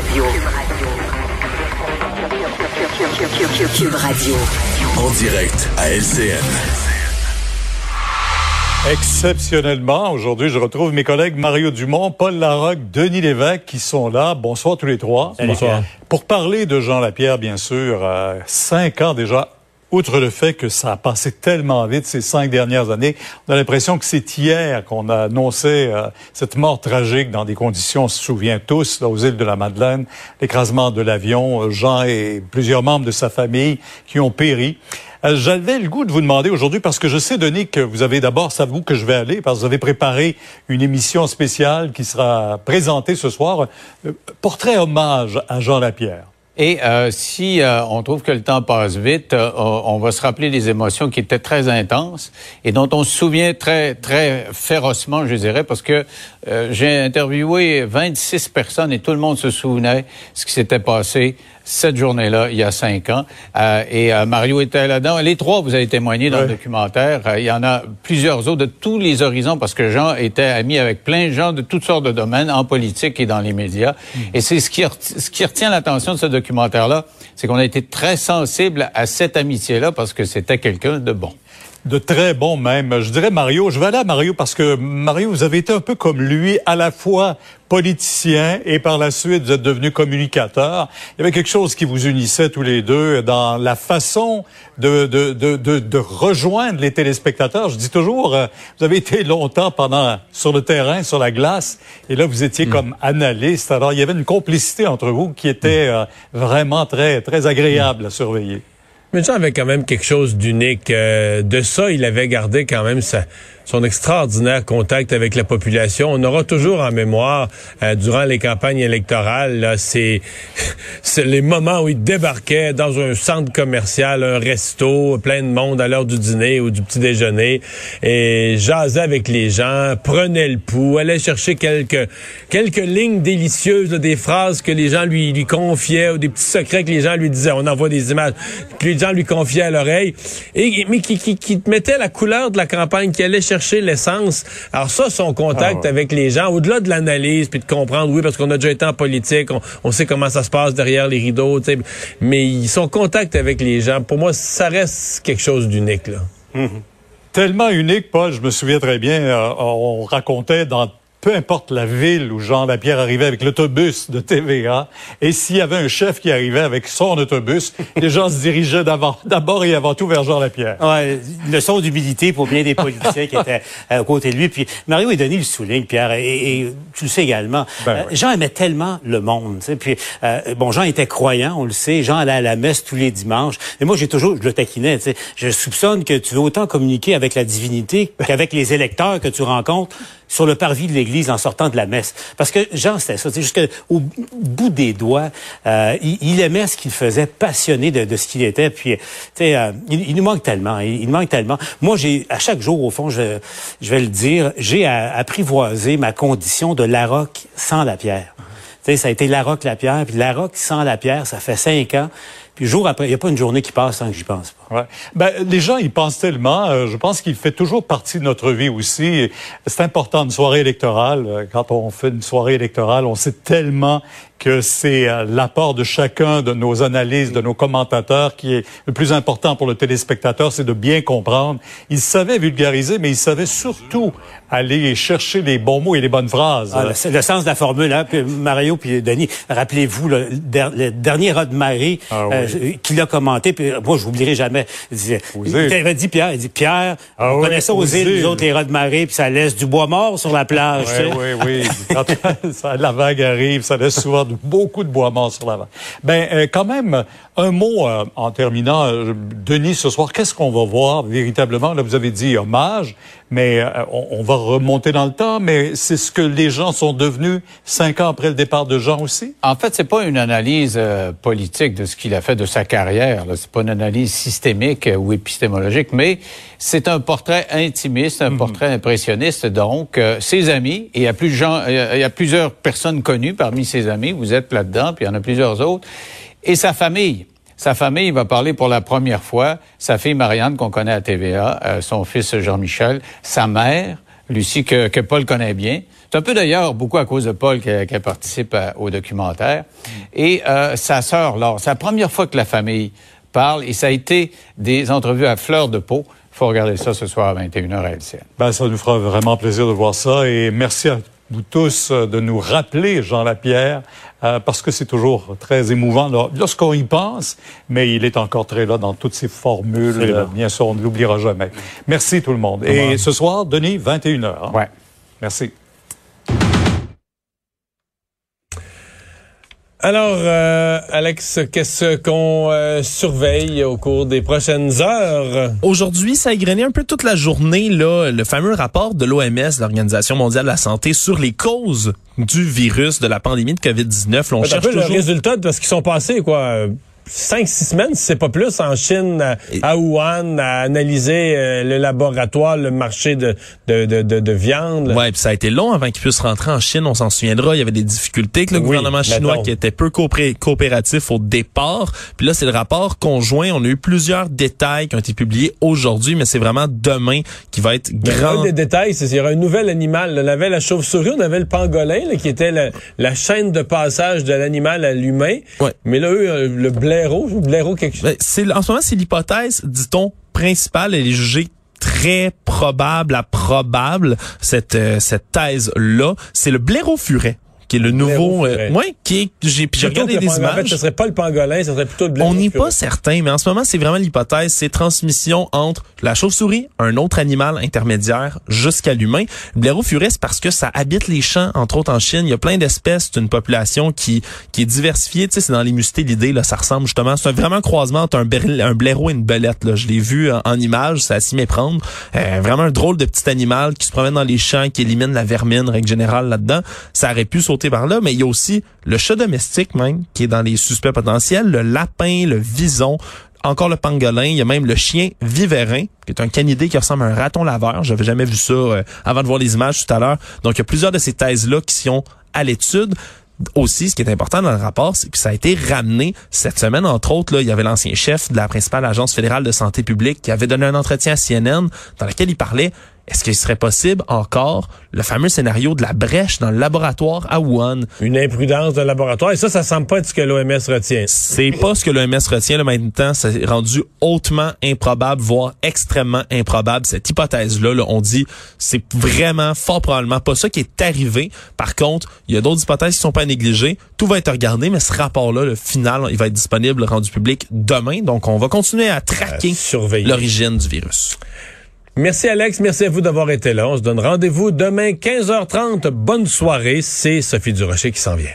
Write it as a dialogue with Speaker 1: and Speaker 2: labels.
Speaker 1: Radio. Cube Radio.
Speaker 2: En direct à LCN.
Speaker 3: Exceptionnellement, aujourd'hui, je retrouve mes collègues Mario Dumont, Paul Larocque, Denis Lévesque qui sont là. Bonsoir tous les trois.
Speaker 4: Bonsoir.
Speaker 3: Pour parler de Jean Lapierre, bien sûr, euh, cinq ans déjà outre le fait que ça a passé tellement vite ces cinq dernières années, on a l'impression que c'est hier qu'on a annoncé euh, cette mort tragique dans des conditions, on se souvient tous, là, aux îles de la Madeleine, l'écrasement de l'avion, euh, Jean et plusieurs membres de sa famille qui ont péri. Euh, j'avais le goût de vous demander aujourd'hui, parce que je sais, Denis, que vous avez d'abord, c'est à vous que je vais aller, parce que vous avez préparé une émission spéciale qui sera présentée ce soir, portrait hommage à Jean Lapierre.
Speaker 4: Et euh, si euh, on trouve que le temps passe vite, euh, on va se rappeler des émotions qui étaient très intenses et dont on se souvient très très férocement, je dirais, parce que j'ai interviewé 26 personnes et tout le monde se souvenait ce qui s'était passé cette journée-là, il y a cinq ans. Euh, et euh, Mario était là-dedans. Les trois, vous avez témoigné dans le documentaire. Euh, il y en a plusieurs autres de tous les horizons parce que Jean était ami avec plein de gens de toutes sortes de domaines, en politique et dans les médias. Hmm. Et c'est ce qui, ce qui retient l'attention de ce documentaire-là, c'est qu'on a été très sensible à cette amitié-là parce que c'était quelqu'un de bon
Speaker 3: de très bon même. Je dirais Mario, je vais aller à Mario parce que Mario, vous avez été un peu comme lui, à la fois politicien et par la suite vous êtes devenu communicateur. Il y avait quelque chose qui vous unissait tous les deux dans la façon de, de, de, de, rejoindre les téléspectateurs. Je dis toujours, euh, vous avez été longtemps pendant sur le terrain, sur la glace, et là vous étiez mm. comme analyste. Alors il y avait une complicité entre vous qui était euh, vraiment très très agréable à surveiller.
Speaker 5: Mais Jean avait quand même quelque chose d'unique. Euh, de ça, il avait gardé quand même sa, son extraordinaire contact avec la population. On aura toujours en mémoire, euh, durant les campagnes électorales, c'est les moments où il débarquait dans un centre commercial, un resto, plein de monde à l'heure du dîner ou du petit déjeuner, et jasait avec les gens, prenait le pouls, allait chercher quelques quelques lignes délicieuses, des phrases que les gens lui, lui confiaient ou des petits secrets que les gens lui disaient. On envoie des images que les gens lui confiaient à l'oreille, et mais qui, qui, qui mettait la couleur de la campagne, qui allait chercher l'essence. Alors ça, son contact ah avec les gens, au-delà de l'analyse, puis de comprendre, oui, parce qu'on a déjà été en politique, on, sait comment ça se passe derrière les rideaux, mais son contact avec les gens, pour moi, ça reste quelque chose d'unique. là.
Speaker 3: Hum. Tellement unique, Paul, je me souviens très bien, euh, on racontait dans peu importe la ville où Jean Lapierre arrivait avec l'autobus de TVA, et s'il y avait un chef qui arrivait avec son autobus, les gens se dirigeaient d'abord et avant tout vers Jean Lapierre.
Speaker 6: Ouais, une leçon d'humilité pour bien des politiciens qui étaient à côté de lui. Puis Mario et Denis le soulignent, Pierre, et, tu le sais également. Ben euh, Jean aimait tellement le monde. Puis euh, bon, Jean était croyant, on le sait. Jean allait à la messe tous les dimanches. Et moi, j'ai toujours, je le taquinais. Je soupçonne que tu veux autant communiquer avec la divinité qu'avec les électeurs que tu rencontres sur le parvis de l'église en sortant de la messe. Parce que Jean, c'était ça. Jusqu'au bout des doigts, euh, il, aimait ce qu'il faisait, passionné de, ce qu'il était. Puis, euh, il, nous manque tellement. Il, nous manque tellement. Moi, j'ai à chaque jour, au fond, je, je vais le dire, j'ai apprivoisé ma condition de Larocque sans la pierre. Tu sais, ça a été Larocque la pierre, puis Larocque sans la pierre, ça fait cinq ans. Puis jour après, il n'y a pas une journée qui passe sans que j'y pense pas.
Speaker 3: Ouais. Ben, les gens y pensent tellement. Euh, je pense qu'il fait toujours partie de notre vie aussi. C'est important une soirée électorale. Euh, quand on fait une soirée électorale, on sait tellement que c'est euh, l'apport de chacun de nos analyses, de nos commentateurs qui est le plus important pour le téléspectateur, c'est de bien comprendre. Il savait vulgariser, mais il savait surtout aller chercher les bons mots et les bonnes phrases.
Speaker 6: Ah, le, le, sens de la formule, hein, puis Mario puis Denis, rappelez-vous le, dernier Rod Marie ah, oui. Qui l'a commenté, puis moi je n'oublierai jamais. Il, disait, il avait dit Pierre, il dit Pierre, ah, on connaît ça aux, îles, nous autres les Rod Marie, puis ça laisse du bois mort sur la plage.
Speaker 3: Oui, oui, oui. Quand la vague arrive, ça laisse souvent beaucoup de bois mort sur la vague. Ben, euh, quand même, un mot euh, en terminant, euh, Denis, ce soir, qu'est-ce qu'on va voir véritablement? Là, vous avez dit hommage, mais on, va remonter dans le temps, mais c'est ce que les gens sont devenus cinq ans après le départ de Jean aussi?
Speaker 4: En fait, c'est pas une analyse politique de ce qu'il a fait de sa carrière. C'est pas une analyse systémique ou épistémologique, mais c'est un portrait intimiste, un mhm. portrait impressionniste. Donc, ses amis, et il y a plus gens, il y a plusieurs personnes connues parmi ses amis vous êtes là-dedans, puis il y en a plusieurs autres, et sa famille. Sa famille va parler pour la première fois, sa fille Marianne qu'on connaît à TVA, euh, son fils Jean-Michel, sa mère, Lucie que, que Paul connaît bien, C'est un peu d'ailleurs beaucoup à cause de Paul qu'elle participe au documentaire. Et euh, sa sœur, Laure, c'est la première fois que la famille parle et ça a été des entrevues à fleur de peau. Il faut regarder ça ce soir à 21h à LCN.
Speaker 3: Ben, ça nous fera vraiment plaisir de voir ça et merci à vous tous euh, de nous rappeler Jean Lapierre euh, parce que c'est toujours très émouvant lorsqu'on y pense, mais il est encore très là dans toutes ses formules. bien sûr, on ne l'oubliera jamais. Merci tout le monde. Et ce soir, Denis, 21h. Hein?
Speaker 4: Ouais.
Speaker 3: Merci.
Speaker 5: Alors, euh, Alex, qu'est-ce qu'on euh, surveille au cours des prochaines heures?
Speaker 7: Aujourd'hui, ça a égrené un peu toute la journée, là, le fameux rapport de l'OMS, l'Organisation mondiale de la santé, sur les causes du virus, de la pandémie de COVID-19.
Speaker 5: On cherche toujours... le résultat de ce qui sont passés, quoi cinq, six semaines, c'est pas plus, en Chine, à, Wuhan, à analyser euh, le laboratoire, le marché de, de, de, de, viande.
Speaker 7: Ouais, puis ça a été long avant qu'ils puissent rentrer en Chine, on s'en souviendra. Il y avait des difficultés avec le gouvernement chinois qui était peu coopératif au départ. Puis là, c'est le rapport conjoint. On a eu plusieurs détails qui ont été publiés aujourd'hui, mais c'est vraiment demain qui va être grand.
Speaker 5: un des détails, c'est qu'il y aura un nouvel animal. On avait la chauve-souris, on avait le pangolin, qui était la, la, chaîne de passage de l'animal à l'humain.
Speaker 7: Ouais.
Speaker 5: Mais là, eux, euh, le blé blaireau.
Speaker 7: Ben, en ce moment, c'est l'hypothèse, dit-on, principale. Elle est jugée très probable à probable cette euh, cette thèse là, c'est le blaireau furet qui est le nouveau, euh, qui est, j'ai, j'ai regardé des images. En fait,
Speaker 5: ce serait pas le pangolin, ce serait plutôt le.
Speaker 7: On n'est pas certain, mais en ce moment, c'est vraiment l'hypothèse, c'est transmission entre la chauve-souris, un autre animal intermédiaire, jusqu'à l'humain. Le blaireau furet, c'est parce que ça habite les champs, entre autres en Chine. Il y a plein d'espèces, c'est une population qui, qui est diversifiée. Tu sais, c'est dans les mustés l'idée, là, ça ressemble justement, c'est vraiment un croisement entre un, un blaireau et une belette, là. Je l'ai vu en, image, c'est à s'y méprendre. Euh, vraiment un drôle de petit animal qui se promène dans les champs, qui élimine la vermine, règle générale, là-dedans. Ça aurait pu sauter par mais il y a aussi le chat domestique même qui est dans les suspects potentiels, le lapin, le vison, encore le pangolin, il y a même le chien vivérin, qui est un canidé qui ressemble à un raton laveur. J'avais jamais vu ça euh, avant de voir les images tout à l'heure. Donc, il y a plusieurs de ces thèses-là qui sont à l'étude. Aussi, ce qui est important dans le rapport, c'est que ça a été ramené cette semaine, entre autres, là, il y avait l'ancien chef de la principale agence fédérale de santé publique qui avait donné un entretien à CNN dans lequel il parlait est-ce qu'il serait possible encore le fameux scénario de la brèche dans le laboratoire à Wuhan?
Speaker 5: Une imprudence de laboratoire. Et ça, ça semble pas être ce que l'OMS retient.
Speaker 7: C'est pas ce que l'OMS retient. Là, maintenant, c'est rendu hautement improbable, voire extrêmement improbable. Cette hypothèse-là, là, on dit, c'est vraiment fort probablement pas ça qui est arrivé. Par contre, il y a d'autres hypothèses qui sont pas négligées. Tout va être regardé, mais ce rapport-là, le final, il va être disponible, rendu public demain. Donc, on va continuer à traquer l'origine du virus.
Speaker 5: Merci Alex, merci à vous d'avoir été là. On se donne rendez-vous demain 15h30. Bonne soirée, c'est Sophie Durocher qui s'en vient.